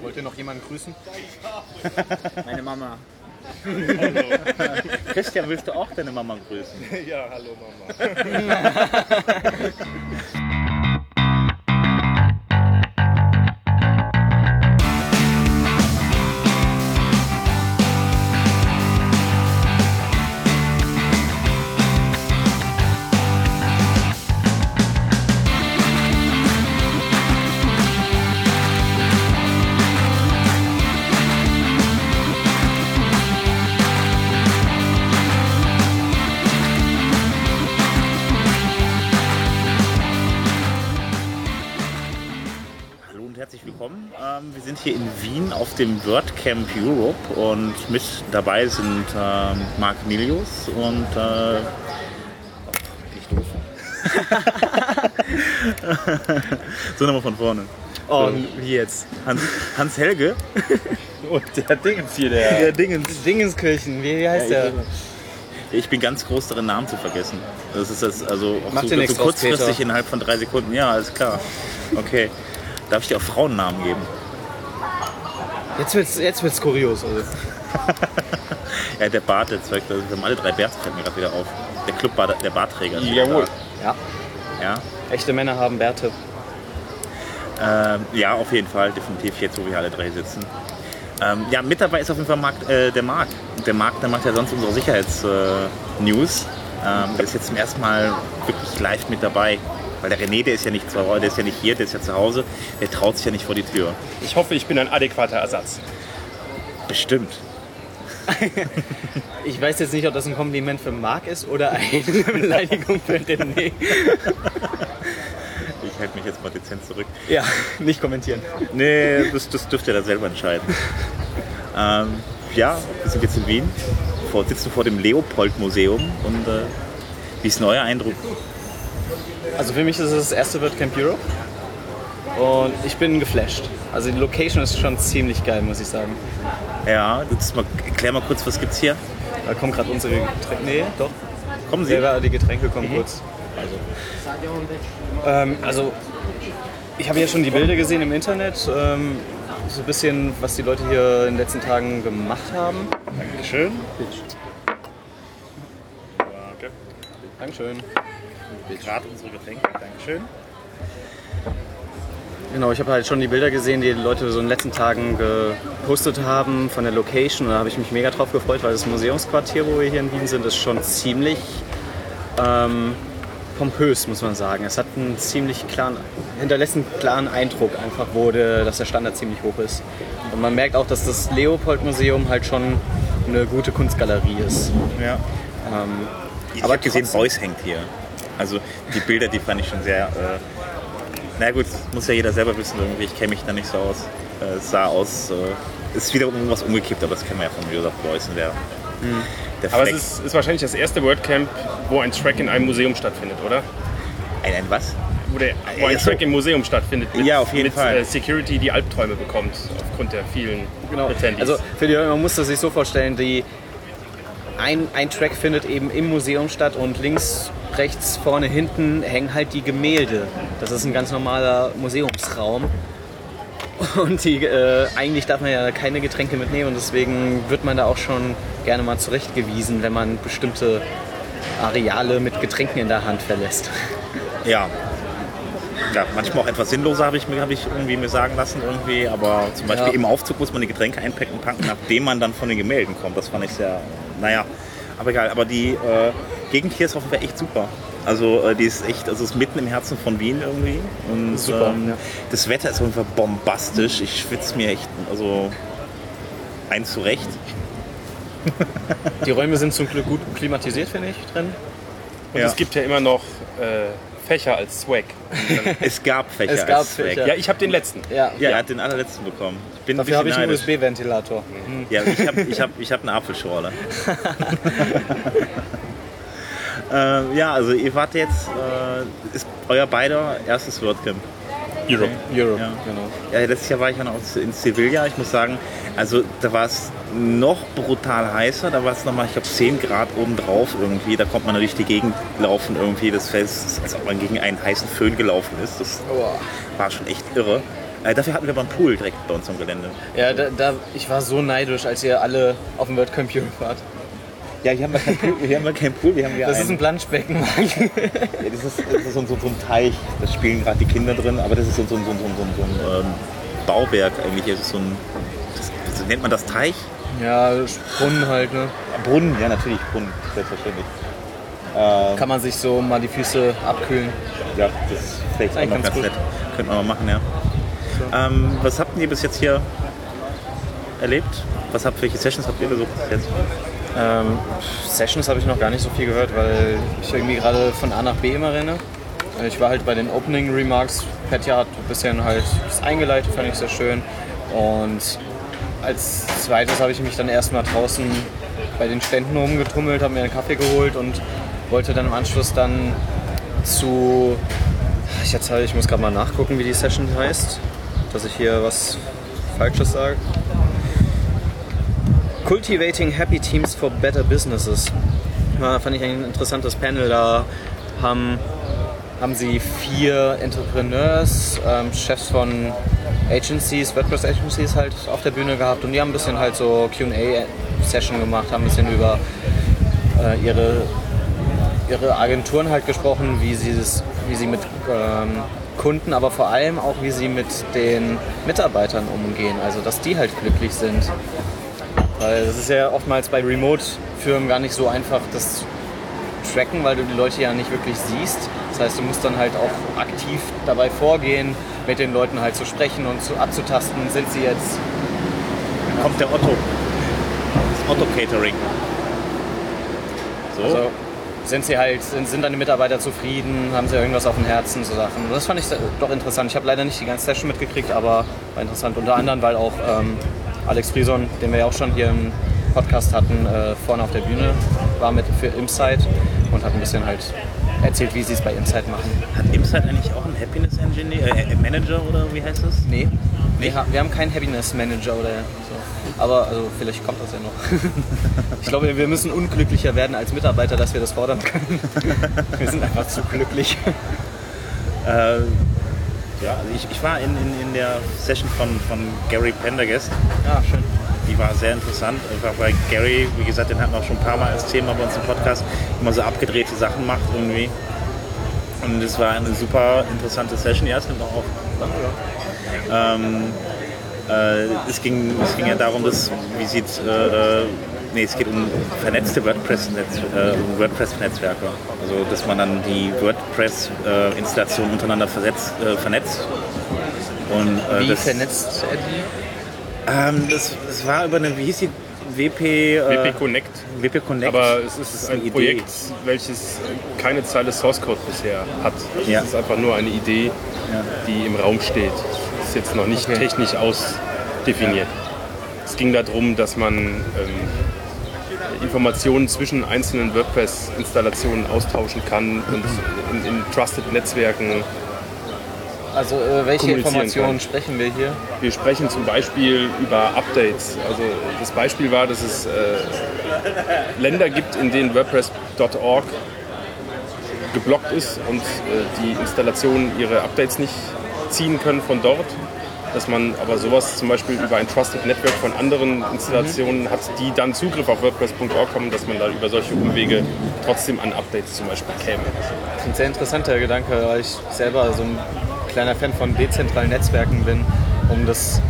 Wollt ihr noch jemanden grüßen? Meine Mama. Christian, willst du auch deine Mama grüßen? Ja, hallo Mama. herzlich willkommen. Ähm, wir sind hier in Wien auf dem WordCamp Europe und mit dabei sind ähm, Marc Milius und äh, nicht doof. so nochmal von vorne. Oh, wie jetzt? Hans, Hans Helge Und der Dingens hier, der. der Dingens. Dingenskirchen, wie heißt Ja, der? Ich bin ganz groß darin, Namen zu vergessen. Das ist das also auch Mach so, so kurzfristig innerhalb von drei Sekunden. Ja, alles klar. Okay. Darf ich dir auch Frauennamen geben? Jetzt wird's, jetzt wird's kurios. Also. Ja, der Bart, der Zeug, also wir haben alle drei Bärte, fällt mir gerade wieder auf. Der Clubbart, der Bartträger. Jawohl. Ja. Ja. echte Männer haben Bärte. Ähm, ja, auf jeden Fall, definitiv jetzt, wo wir alle drei sitzen. Ähm, ja, mit dabei ist auf jeden Fall Marc, äh, der Marc. Und der Marc, der macht ja sonst unsere Sicherheits-News. ähm, der ist jetzt zum ersten Mal wirklich live mit dabei. Weil der René, der ist ja nicht zu Hause, der ist ja nicht hier, der ist ja zu Hause. Der traut sich ja nicht vor die Tür. Ich hoffe, ich bin ein adäquater Ersatz. Bestimmt. Ich weiß jetzt nicht, ob das ein Kompliment für Marc ist oder eine Beleidigung für René. Ich halte mich jetzt mal dezent zurück. Ja, nicht kommentieren. Nee, das, das dürft ihr da selber entscheiden. ähm, ja, wir sind jetzt in Wien, vor, sitzen vor dem Leopold-Museum und äh, wie ist neuer Eindruck? Also für mich ist es das erste WordCamp Europe. Und ich bin geflasht. Also die Location ist schon ziemlich geil, muss ich sagen. Ja, jetzt mal, erklär mal kurz, was gibt's hier? Da kommen gerade unsere Getränke. Nee, doch. Kommen Sie? Selber die Getränke kommen kurz. Also, ähm, also ich habe ja schon die Bilder gesehen im Internet. Ähm, so ein bisschen, was die Leute hier in den letzten Tagen gemacht haben. Dankeschön. Danke. Dankeschön. Gerade unsere Getränke. Dankeschön. Genau, ich habe halt schon die Bilder gesehen, die die Leute so in den letzten Tagen gepostet haben von der Location. Und da habe ich mich mega drauf gefreut, weil das Museumsquartier, wo wir hier in Wien sind, ist schon ziemlich ähm, pompös, muss man sagen. Es hat einen ziemlich klaren, hinterlässt einen klaren Eindruck einfach, wo der, dass der Standard ziemlich hoch ist. Und man merkt auch, dass das Leopold-Museum halt schon eine gute Kunstgalerie ist. Ja. Ähm, Ich Aber habe gesehen, Beuys hängt hier. Also die Bilder, die fand ich schon sehr. Äh, na gut, muss ja jeder selber wissen irgendwie. Ich kenne mich da nicht so aus. Äh, es sah aus. Äh, ist wieder irgendwas umgekippt, aber das kennen wir ja von Josef Beuys. und Der, der Aber es ist, ist wahrscheinlich das erste WordCamp, wo ein Track in einem Museum stattfindet, oder? ein, ein was? Wo, der, wo ein Ja, so. Track im Museum stattfindet. Mit, Ja, auf jeden mit, Fall. Äh, Security, die Albträume bekommt, aufgrund der vielen Genau. Attendees. Also für die man muss das sich so vorstellen, die ein, ein Track findet eben im Museum statt und links, rechts, vorne, hinten hängen halt die Gemälde. Das ist ein ganz normaler Museumsraum. Und die, äh, eigentlich darf man ja keine Getränke mitnehmen und deswegen wird man da auch schon gerne mal zurechtgewiesen, wenn man bestimmte Areale mit Getränken in der Hand verlässt. Ja. Ja, manchmal auch etwas sinnloser habe ich, mir- habe ich irgendwie mir sagen lassen irgendwie, aber zum Beispiel Ja. im Aufzug muss man die Getränke einpacken, packen, nachdem man dann von den Gemälden kommt. Das fand ich sehr, naja, aber egal. Aber die äh, Gegend hier ist auf jeden Fall echt super. Also äh, die ist echt, also ist mitten im Herzen von Wien irgendwie. Und Super, ähm, ja. das Wetter ist auf jeden Fall bombastisch. Ich schwitze mir echt, also eins zurecht. Die Räume sind zum Glück gut klimatisiert, finde ich, drin. Und ja. es gibt ja immer noch äh, Fächer als Swag. Es gab Fächer Es gab als Swag. Fächer. Ja, ich habe den letzten. Ja, Ja, er hat den allerletzten bekommen. Ich bin dafür ein habe ich einen. USB-Ventilator. Ja, ich habe ich hab, ich hab eine Apfelschorle. äh, ja, also ihr wart jetzt, äh, ist euer beider erstes WordCamp. Europe. Europe, Ja. genau. Ja, letztes Jahr war ich ja noch in Sevilla. Ich muss sagen, also da war es noch brutal heißer. Da war es nochmal, ich glaube, 10 Grad oben drauf irgendwie. Da kommt man durch die Gegend laufen irgendwie. Das Fest als ob man gegen einen heißen Föhn gelaufen ist. Das war schon echt irre. Äh, dafür hatten wir aber einen Pool direkt bei uns am Gelände. Ja, da, da, ich war so neidisch, als ihr alle auf dem WordCamp Europe wart. Ja, hier haben wir keinen Pool, hier haben wir keinen Pool, wir haben hier Das einen, ist ein Planschbecken. ja, das ist, das ist so, so, so ein Teich, da spielen gerade die Kinder drin, aber das ist so, so, so, so, so, so ein ähm, Bauwerk eigentlich. Das ist so ein, das, das, nennt man das Teich? ja, Brunnen halt, ne? Brunnen, ja natürlich Brunnen, selbstverständlich. Ähm, Kann man sich so mal die Füße abkühlen. ja, das ist vielleicht auch Eigentlich noch ganz ganz nett. Könnte man mal machen, ja. Ähm, was habt ihr bis jetzt hier erlebt? Was habt, welche Sessions habt ihr besucht bis jetzt? Ähm, Sessions habe ich noch gar nicht so viel gehört, weil ich irgendwie gerade von A nach B immer renne. Ich war halt bei den Opening Remarks. Petja hat ein bisschen halt das eingeleitet, fand ich sehr schön. Und als zweites habe ich mich dann erstmal draußen bei den Ständen rumgetummelt, habe mir einen Kaffee geholt und wollte dann im Anschluss dann zu. Ich, jetzt, ich muss gerade mal nachgucken, wie die Session heißt, dass ich hier was Falsches sage. Cultivating Happy Teams for Better Businesses. Ja, fand ich ein interessantes Panel. Da haben, haben sie vier Entrepreneurs, ähm, Chefs von Agencies, WordPress Agencies halt auf der Bühne gehabt und die haben ein bisschen halt so QA-Session gemacht, haben ein bisschen über äh, ihre, ihre Agenturen halt gesprochen, wie sie, das, wie sie mit ähm, Kunden, aber vor allem auch, wie sie mit den Mitarbeitern umgehen. Also, dass die halt glücklich sind. Weil das ist ja oftmals bei Remote-Firmen gar nicht so einfach, das zu tracken, weil du die Leute ja nicht wirklich siehst. Das heißt, du musst dann halt auch aktiv dabei vorgehen, mit den Leuten halt zu sprechen und zu, abzutasten, sind sie jetzt Dann kommt der Otto. Das Otto Catering. So. Also sind sie halt, sind, sind deine Mitarbeiter zufrieden, haben sie irgendwas auf dem Herzen, so Sachen. Und das fand ich doch interessant. Ich habe leider nicht die ganze Session mitgekriegt, aber war interessant. Unter anderem, weil auch ähm, Alex Frison, den wir ja auch schon hier im Podcast hatten, äh, vorne auf der Bühne war mit für Insight und hat ein bisschen halt erzählt, wie sie es bei Insight machen. Hat Imsite eigentlich auch einen Happiness Engineer, äh, Manager oder wie heißt das? Nee. Wir, ha- wir haben keinen Happiness Manager oder so. Aber also vielleicht kommt das ja noch. Ich glaube, wir müssen unglücklicher werden als Mitarbeiter, dass wir das fordern können. Wir sind einfach zu glücklich. Äh, ja, also ich, ich war in, in, in der Session von, von Gary Pendergast. Ja, schön. Die war sehr interessant, einfach weil Gary, wie gesagt, den hatten wir auch schon ein paar Mal als Thema bei uns im Podcast, immer so abgedrehte Sachen macht irgendwie. Und es war eine super interessante Session. Ja, es nimmt auch auf. Ähm, äh, es, ging, es ging ja darum, dass, wie sieht, äh, äh, nee, es geht um vernetzte WordPress-Netz, äh, WordPress-Netzwerke. Also, dass man dann die WordPress-Installationen untereinander versetzt, äh, vernetzt. Und, äh, Wie das, vernetzt er die? ähm, das, das war über eine, wie hieß die? WP, äh, WP Connect. WP Connect. Aber es ist eine ein Idee. Projekt, welches keine Zeile Source Code bisher hat. Ja. Es ist einfach nur eine Idee, Ja. die im Raum steht. Es ist jetzt noch nicht Okay. technisch ausdefiniert. Es ging darum, dass man ähm, Informationen zwischen einzelnen WordPress-Installationen austauschen kann und in, in Trusted Netzwerken. Also äh, welche Informationen kann. sprechen wir hier? Wir sprechen zum Beispiel über Updates. Also das Beispiel war, dass es äh, Länder gibt, in denen WordPress.org geblockt ist und äh, die Installationen ihre Updates nicht ziehen können von dort. Dass man aber sowas zum Beispiel über ein Trusted Network von anderen Installationen hat, die dann Zugriff auf WordPress.org haben, dass man da über solche Umwege trotzdem an Updates zum Beispiel käme. Das ist ein sehr interessanter Gedanke, weil ich selber so ein kleiner Fan von dezentralen Netzwerken bin, um das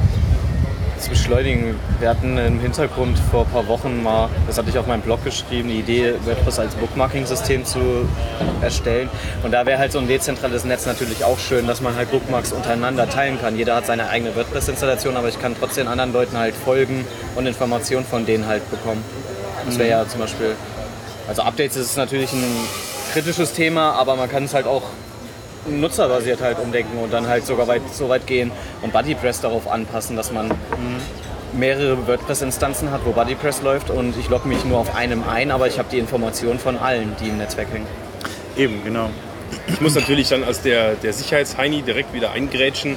zu beschleunigen. Wir hatten im Hintergrund vor ein paar Wochen mal, das hatte ich auf meinem Blog geschrieben, die Idee, WordPress als Bookmarking-System zu erstellen. Und da wäre halt so ein dezentrales Netz natürlich auch schön, dass man halt Bookmarks untereinander teilen kann. Jeder hat seine eigene WordPress-Installation, aber ich kann trotzdem anderen Leuten halt folgen und Informationen von denen halt bekommen. Das wäre ja zum Beispiel, also Updates ist natürlich ein kritisches Thema, aber man kann es halt auch nutzerbasiert halt umdenken und dann halt sogar weit, so weit gehen und BuddyPress darauf anpassen, dass man mehrere WordPress-Instanzen hat, wo BuddyPress läuft und ich logge mich nur auf einem ein, aber ich habe die Informationen von allen, die im Netzwerk hängen. Eben, genau. Ich muss natürlich dann als der, der Sicherheitsheini direkt wieder eingrätschen.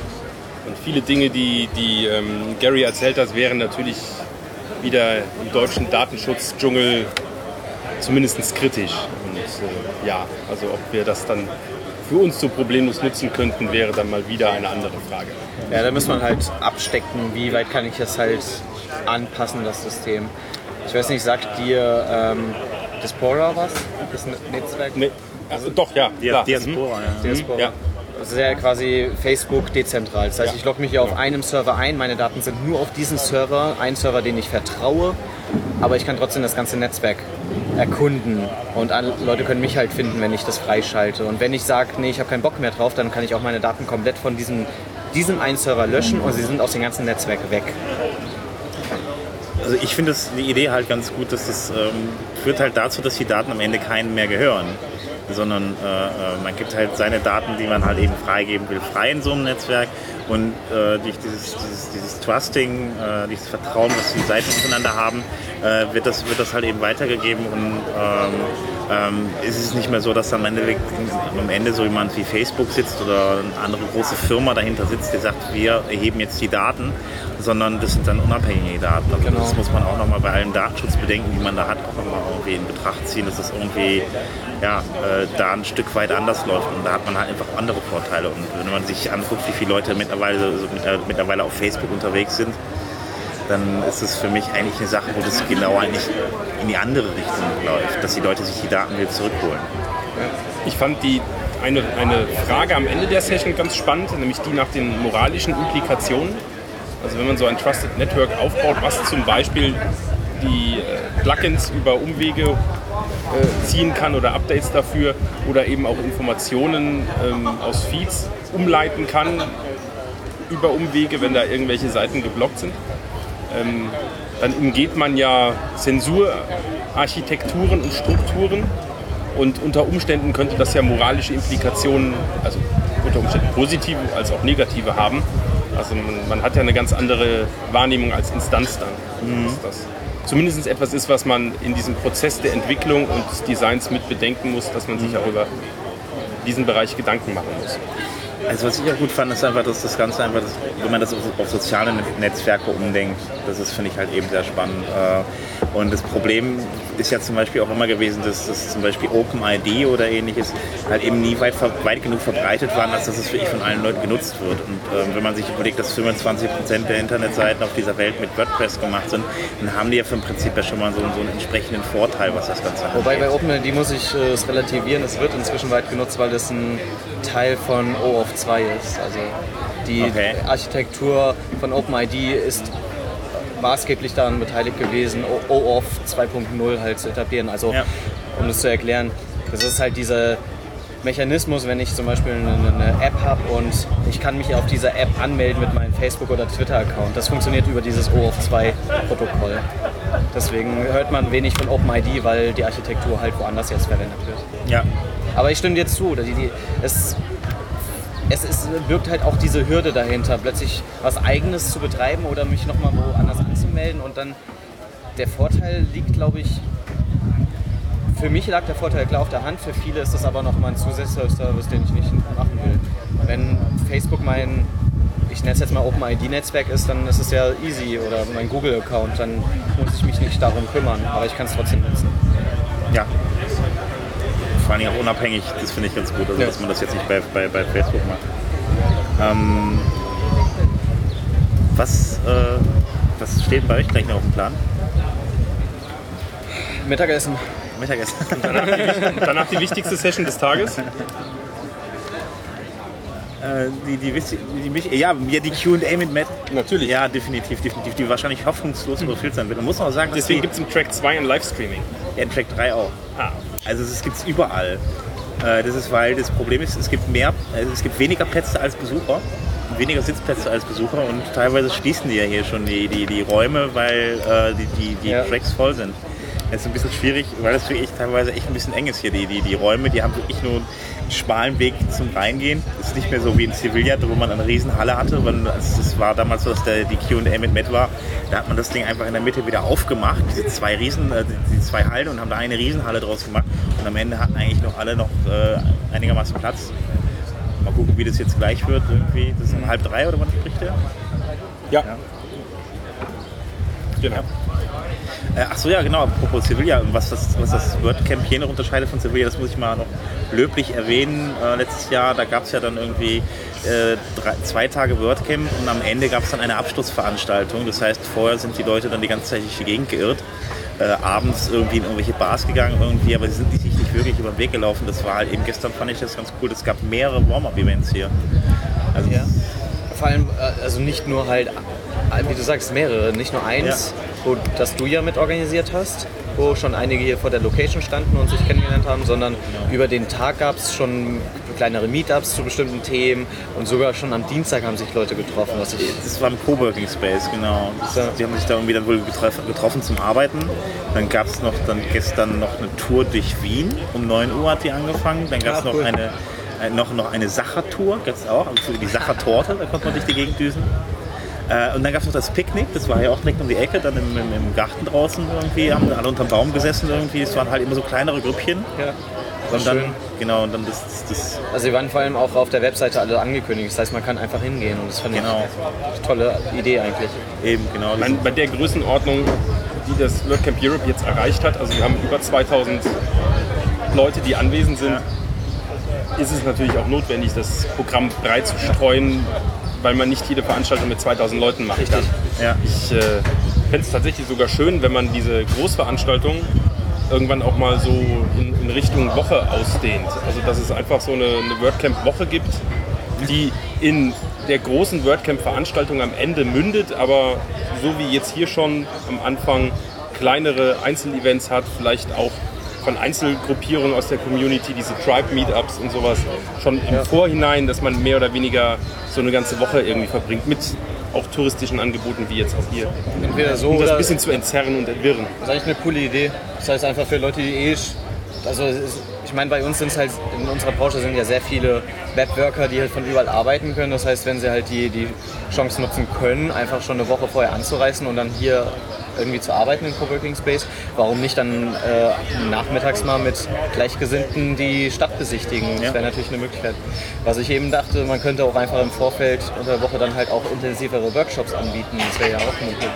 Und viele Dinge, die, die ähm, Gary erzählt hat, wären natürlich wieder im deutschen Datenschutzdschungel zumindest kritisch. Und äh, ja, also ob wir das dann für uns so problemlos nutzen könnten, wäre dann mal wieder eine andere Frage. Ja, da muss man halt abstecken, wie weit kann ich das halt anpassen, das System. Ich weiß nicht, sagt dir ähm, Diaspora was? Das Netzwerk? Nee, also doch, ja. Dia- klar. Diaspora, ja. Diaspora. Ja. Das ist ja quasi Facebook dezentral. Das heißt, Ja. ich logge mich hier auf einem Server ein, meine Daten sind nur auf diesem Server, ein Server, den ich vertraue, aber ich kann trotzdem das ganze Netzwerk erkunden und Leute können mich halt finden, wenn ich das freischalte. Und wenn ich sage, nee, ich habe keinen Bock mehr drauf, dann kann ich auch meine Daten komplett von diesem, diesem einen Server löschen und sie sind aus dem ganzen Netzwerk weg. Also ich finde die Idee halt ganz gut, dass das ähm, führt halt dazu, dass die Daten am Ende keinen mehr gehören. Sondern äh, äh, man gibt halt seine Daten, die man halt eben freigeben will, frei in so einem Netzwerk. Und äh, durch dieses, dieses, dieses Trusting, äh, dieses Vertrauen, was die Seiten untereinander haben, äh, wird, das, wird das halt eben weitergegeben. Und ähm, ähm, ist es nicht mehr so, dass am Ende, am Ende so jemand wie Facebook sitzt oder eine andere große Firma dahinter sitzt, die sagt, wir erheben jetzt die Daten, sondern das sind dann unabhängige Daten. Also Genau. Das muss man auch nochmal bei allen Datenschutzbedenken, die man da hat, auch nochmal irgendwie in Betracht ziehen, dass das irgendwie ja, äh, da ein Stück weit anders läuft. Und da hat man halt einfach andere Vorteile. Und wenn man sich anguckt, wie viele Leute mittlerweile, so, mit, äh, mittlerweile auf Facebook unterwegs sind, dann ist es für mich eigentlich eine Sache, wo das genau eigentlich in die andere Richtung läuft, dass die Leute sich die Daten wieder zurückholen. Ich fand die eine, eine Frage am Ende der Session ganz spannend, nämlich die nach den moralischen Implikationen. Also wenn man so ein Trusted Network aufbaut, was zum Beispiel die äh, Plugins über Umwege äh, ziehen kann oder Updates dafür oder eben auch Informationen ähm, aus Feeds umleiten kann über Umwege, wenn da irgendwelche Seiten geblockt sind. Ähm, dann umgeht man ja Zensurarchitekturen und Strukturen und unter Umständen könnte das ja moralische Implikationen, also unter Umständen positive als auch negative haben. Also man, man hat ja eine ganz andere Wahrnehmung als Instanz dann. Dass das zumindest etwas ist, was man in diesem Prozess der Entwicklung und des Designs mit bedenken muss, dass man sich auch über diesen Bereich Gedanken machen muss. Also was ich auch gut fand, ist einfach, dass das Ganze einfach, wenn man das auf, auf soziale Netzwerke umdenkt, das ist, finde ich halt eben sehr spannend. Und das Problem ist ja zum Beispiel auch immer gewesen, dass, dass zum Beispiel OpenID oder ähnliches halt eben nie weit, weit genug verbreitet waren, als dass es wirklich von allen Leuten genutzt wird. Und ähm, wenn man sich überlegt, dass 25% der Internetseiten auf dieser Welt mit WordPress gemacht sind, dann haben die ja vom Prinzip ja schon mal so, so einen entsprechenden Vorteil, was das Ganze angeht. Wobei bei OpenID muss ich äh, es relativieren, es wird inzwischen weit genutzt, weil das ein Teil von OAuth 2 ist. Also die Okay. Architektur von OpenID ist maßgeblich daran beteiligt gewesen, O- OAuth 2.0 halt zu etablieren. Also Ja. um das zu erklären, das ist halt dieser Mechanismus, wenn ich zum Beispiel eine, eine App habe und ich kann mich auf dieser App anmelden mit meinem Facebook- oder Twitter-Account. Das funktioniert über dieses OAuth 2-Protokoll. Deswegen hört man wenig von OpenID, weil die Architektur halt woanders jetzt verwendet wird. Ja, Aber ich stimme dir zu. Die, die, es, es ist, birgt halt auch diese Hürde dahinter, plötzlich was Eigenes zu betreiben oder mich nochmal woanders anzumelden. Und dann der Vorteil liegt, glaube ich, für mich lag der Vorteil klar auf der Hand, für viele ist das aber nochmal ein zusätzlicher Service, den ich nicht machen will. Wenn Facebook mein, ich nenne es jetzt mal OpenID-Netzwerk ist, dann ist es ja easy oder mein Google-Account, dann muss ich mich nicht darum kümmern, aber ich kann es trotzdem nutzen. ja. Vor allem auch unabhängig, das finde ich ganz gut, also Ja. dass man das jetzt nicht bei, bei, bei Facebook macht. Ähm, was, äh, was steht bei euch gleich noch auf dem Plan? Mittagessen. Mittagessen. Und danach die wichtigste Session des Tages. Äh, die, die, die, mich- ja, die Q&A mit Matt. Natürlich. Ja, definitiv, definitiv. Die wahrscheinlich hoffnungslos überfüllt sein wird. Man muss auch sagen, Deswegen die, gibt es im Track 2 ein Livestreaming. ja, in Track 3 auch. Ah, Also es gibt es überall. Äh, Das ist, weil das Problem ist, es gibt mehr, also es gibt weniger Plätze als Besucher, weniger Sitzplätze als Besucher und teilweise schließen die ja hier schon die, die, die Räume, weil äh, die, die, die Ja. Tracks voll sind. Das ist ein bisschen schwierig, weil das wirklich teilweise echt ein bisschen eng ist hier. Die, die, die Räume, die haben wirklich nur einen schmalen Weg zum Reingehen. Das ist nicht mehr so wie in Sevilla, wo man eine riesen Halle hatte. Es war damals so, dass der, die Q&A mit Matt war. Da hat man das Ding einfach in der Mitte wieder aufgemacht, diese zwei riesen, äh, die zwei Hallen und haben da eine Riesenhalle draus gemacht. Und am Ende hatten eigentlich noch alle noch äh, einigermaßen Platz. Mal gucken, wie das jetzt gleich wird. Irgendwie. Das ist um halb drei oder wann spricht der? ja. Ja. Genau. Äh, ach so, ja, genau, apropos Sevilla, was das, was das WordCamp noch unterscheidet von Sevilla, das muss ich mal noch löblich erwähnen. Äh, letztes Jahr, da gab es ja dann irgendwie äh, drei, zwei Tage WordCamp und am Ende gab es dann eine Abschlussveranstaltung. Das heißt, vorher sind die Leute dann die ganze Zeit durch die Gegend geirrt. Äh, abends irgendwie in irgendwelche Bars gegangen irgendwie, aber sie sind sich nicht wirklich über den Weg gelaufen. Das war halt eben gestern fand ich das ganz cool. Es gab mehrere Warm-up-Events hier. Also Ja. Vor allem, äh, also nicht nur halt, wie du sagst, mehrere, nicht nur eins, wo, das du ja mit organisiert hast, wo schon einige hier vor der Location standen und sich kennengelernt haben, sondern über den Tag gab es schon kleinere Meetups zu bestimmten Themen und sogar schon am Dienstag haben sich Leute getroffen, was ich Das war im Coworking Space, genau. Das, Ja. Die haben sich da irgendwie dann wohl getroffen, getroffen zum Arbeiten. Dann gab es noch dann gestern noch eine Tour durch Wien. Um 9 Uhr hat die angefangen. Dann gab es Ah, noch cool. eine äh, noch, noch eine Sachertour, gab es auch, also die Sachertorte, da konnte man durch die Gegend düsen. Äh, und dann gab es noch das Picknick, das war ja auch direkt um die Ecke, dann im, im, im Garten draußen irgendwie, haben alle unterm Baum gesessen irgendwie. Es waren halt immer so kleinere Grüppchen. ja, Und dann, schön. genau, und dann das, das, das Also sie waren vor allem auch auf der Webseite alle angekündigt, das heißt man kann einfach hingehen und das fand Genau. ich eine tolle Idee eigentlich. eben, genau. Mein, bei der Größenordnung, die das WordCamp Europe jetzt erreicht hat, also wir haben über 2000 Leute, die anwesend sind, ist es natürlich auch notwendig, das Programm breit zu streuen, weil man nicht jede Veranstaltung mit 2000 Leuten machen kann. ja. Ich äh, fände es tatsächlich sogar schön, wenn man diese Großveranstaltung irgendwann auch mal so in, in Richtung Woche ausdehnt. Also dass es einfach so eine, eine WordCamp-Woche gibt, die in der großen WordCamp-Veranstaltung am Ende mündet, aber so wie jetzt hier schon am Anfang kleinere Einzelevents hat, vielleicht auch von Einzelgruppierungen aus der Community, diese Tribe-Meetups und sowas, schon im Vorhinein, dass man mehr oder weniger so eine ganze Woche irgendwie verbringt, mit auch touristischen Angeboten wie jetzt auch hier. Entweder so Um das ein bisschen zu entzerren und entwirren. Das ist eigentlich eine coole Idee. Das heißt einfach für Leute, die eh. Also ich meine, bei uns sind es halt, in unserer Branche sind ja sehr viele Webworker, die halt von überall arbeiten können. Das heißt, wenn sie halt die, die Chance nutzen können, einfach schon eine Woche vorher anzureisen und dann hier irgendwie zu arbeiten im Coworking Space, warum nicht dann äh, nachmittags mal mit Gleichgesinnten die Stadt besichtigen? Das Ja. wäre natürlich eine Möglichkeit. Was ich eben dachte, man könnte auch einfach im Vorfeld unter der Woche dann halt auch intensivere Workshops anbieten. Das wäre ja auch möglich.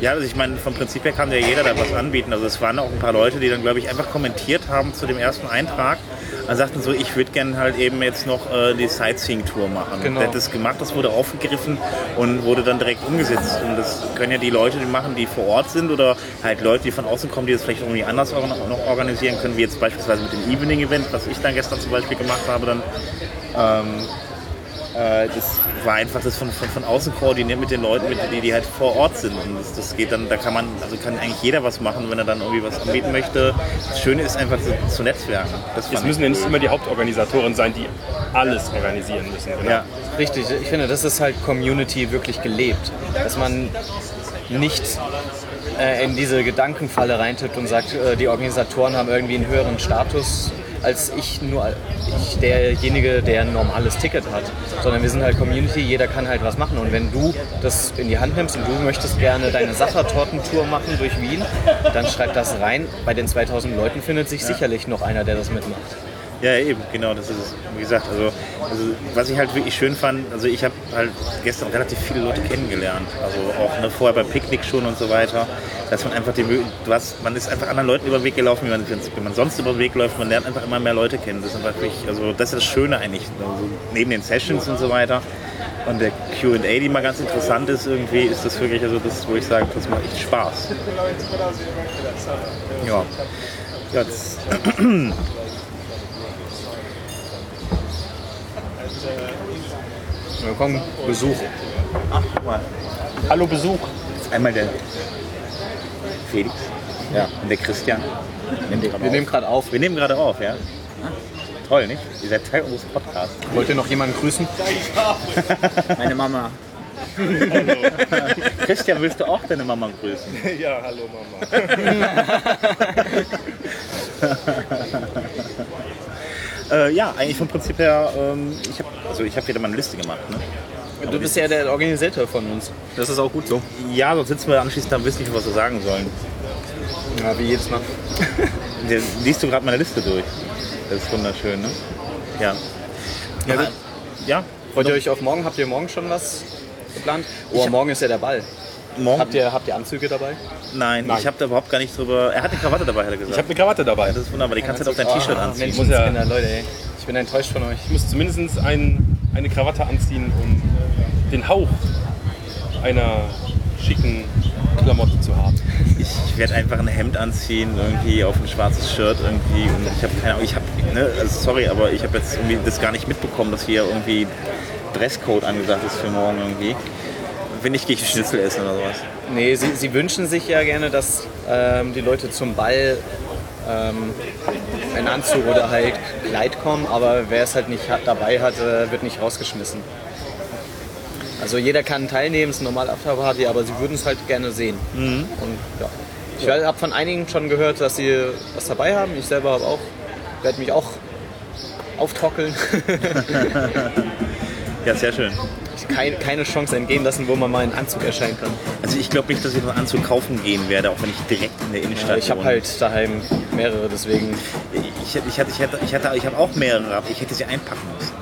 Ja, also ich meine, vom Prinzip her kann ja jeder da was anbieten. Also es waren auch ein paar Leute, die dann, glaube ich, einfach kommentiert haben zu dem ersten Eintrag und sagten so, ich würde gerne halt eben jetzt noch äh, die Sightseeing-Tour machen. Genau. Der hat das gemacht, das wurde aufgegriffen und wurde dann direkt umgesetzt. Und das können ja die Leute die machen, die vor Ort sind oder halt Leute, die von außen kommen, die das vielleicht irgendwie anders auch noch noch organisieren können, wie jetzt beispielsweise mit dem Evening-Event, was ich dann gestern zum Beispiel gemacht habe, dann ähm, äh, das war einfach das von, von, von außen koordiniert mit den Leuten, mit, die, die halt vor Ort sind. Und das, das geht dann, da kann man, also kann eigentlich jeder was machen, wenn er dann irgendwie was anbieten möchte. Das Schöne ist einfach zu, zu netzwerken. Das Es fand müssen ja nicht immer die Hauptorganisatoren sein, die alles organisieren müssen. Genau. Ja, Richtig, ich finde, das ist halt Community wirklich gelebt. Dass man nicht äh, in diese Gedankenfalle reintippt und sagt, äh, die Organisatoren haben irgendwie einen höheren Status als ich nur ich derjenige, der ein normales Ticket hat. Sondern wir sind halt Community, jeder kann halt was machen. Und wenn du das in die Hand nimmst und du möchtest gerne deine Sachertortentour machen durch Wien, dann schreib das rein. Bei den 2000 Leuten findet sich sicherlich noch einer, der das mitmacht. Ja, eben, genau, das ist. Wie gesagt, also, also was ich halt wirklich schön fand, also ich habe halt gestern relativ viele Leute kennengelernt. Also auch ne, vorher beim Picknick schon und so weiter. Dass man einfach die hast, man ist einfach anderen Leuten über den Weg gelaufen, wie man, wenn man sonst über den Weg läuft, man lernt einfach immer mehr Leute kennen. Das ist wirklich, also das ist das Schöne eigentlich. Also neben den Sessions und so weiter. Und der QA, die mal ganz interessant ist, irgendwie ist das wirklich, also das, wo ich sage, das macht echt Spaß. Ja. Ja, das, Ja, komm, Besuch. Hallo Besuch. Einmal der Felix ja. und der Christian. Wir nehmen gerade auf. Wir nehmen gerade auf, ja. Toll, nicht? Ihr seid Teil unseres Podcasts. Wollt ihr noch jemanden grüßen? Meine Mama. Christian, willst du auch deine Mama grüßen? Ja, hallo Mama. Äh, ja, eigentlich vom Prinzip her, ähm, ich habe also ich hab wieder mal eine Liste gemacht. Ne? Du bist ja der Organisator von uns. Das ist auch gut so. Ja, sonst sitzen wir anschließend da und wissen nicht, was wir sagen sollen. Ja, wie jedes Mal. Der, liest du gerade meine Liste durch? Das ist wunderschön, ne? Ja. Ja. Ja, Freut ihr euch auf morgen? Habt ihr morgen schon was geplant? Oh, morgen ist ja der Ball. Morgen. Habt ihr, habt ihr Anzüge dabei? Nein, Nein. ich habe da überhaupt gar nicht drüber. Er hat eine Krawatte dabei, hat er gesagt. Ich habe eine Krawatte dabei. das ist wunderbar. Die kannst du halt auf dein T-Shirt Ah, anziehen. muss ja- Leute, ey. Ich bin enttäuscht von euch. Ich muss zumindest ein, eine Krawatte anziehen, um den Hauch einer schicken Klamotte zu haben. Ich werde einfach ein Hemd anziehen, irgendwie auf ein schwarzes Shirt irgendwie. Und ich habe keine Ahnung, ich habe, ne, also sorry, aber ich habe jetzt irgendwie das gar nicht mitbekommen, dass hier irgendwie Dresscode angesagt ist für morgen irgendwie. Wenn nicht, Schnitzel essen oder sowas. Nee, sie, sie wünschen sich ja gerne, dass ähm, die Leute zum Ball ähm, in Anzug oder halt Kleid kommen, aber wer es halt nicht hat, dabei hat, äh, wird nicht rausgeschmissen. Also jeder kann teilnehmen, es ist eine normale Afterparty, aber sie würden es halt gerne sehen. Und ja. Ich habe von einigen schon gehört, dass sie was dabei haben. Ich selber habe auch, werde mich auch auftrockeln. Ja, sehr schön. Keine, keine Chance entgehen lassen, wo man mal in Anzug erscheinen kann. Also ich glaube nicht, dass ich einen Anzug kaufen gehen werde, auch wenn ich direkt in der Innenstadt Ich habe halt daheim mehrere, deswegen. Ich, ich, hatte, ich, hatte, ich, hatte, ich habe auch mehrere, aber ich hätte sie einpacken müssen.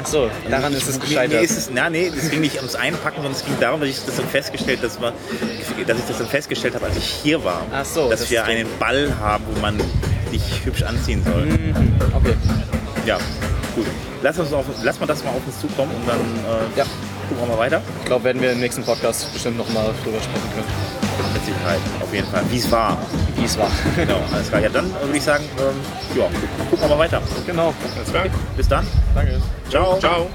Achso, daran ist es gescheitert. Nee, ist es, na, nee, es ging nicht ums Einpacken, sondern es ging darum, dass ich das dann festgestellt, dass, wir, dass ich das dann festgestellt habe, als ich hier war, Ach so, dass das wir einen Ball haben, wo man sich hübsch anziehen soll. Okay. Ja, gut. Lass, uns auf, lass mal das mal auf uns zukommen und dann äh, Ja. gucken wir mal weiter. Ich glaube, werden wir im nächsten Podcast bestimmt nochmal drüber sprechen können, Mit Sicherheit, auf jeden Fall. Wie es war. wie es war. Genau, alles klar. Ja, dann würde ich sagen, ähm, ja, gucken wir mal weiter. genau. Alles klar. Bis dann. Danke. Ciao. Ciao.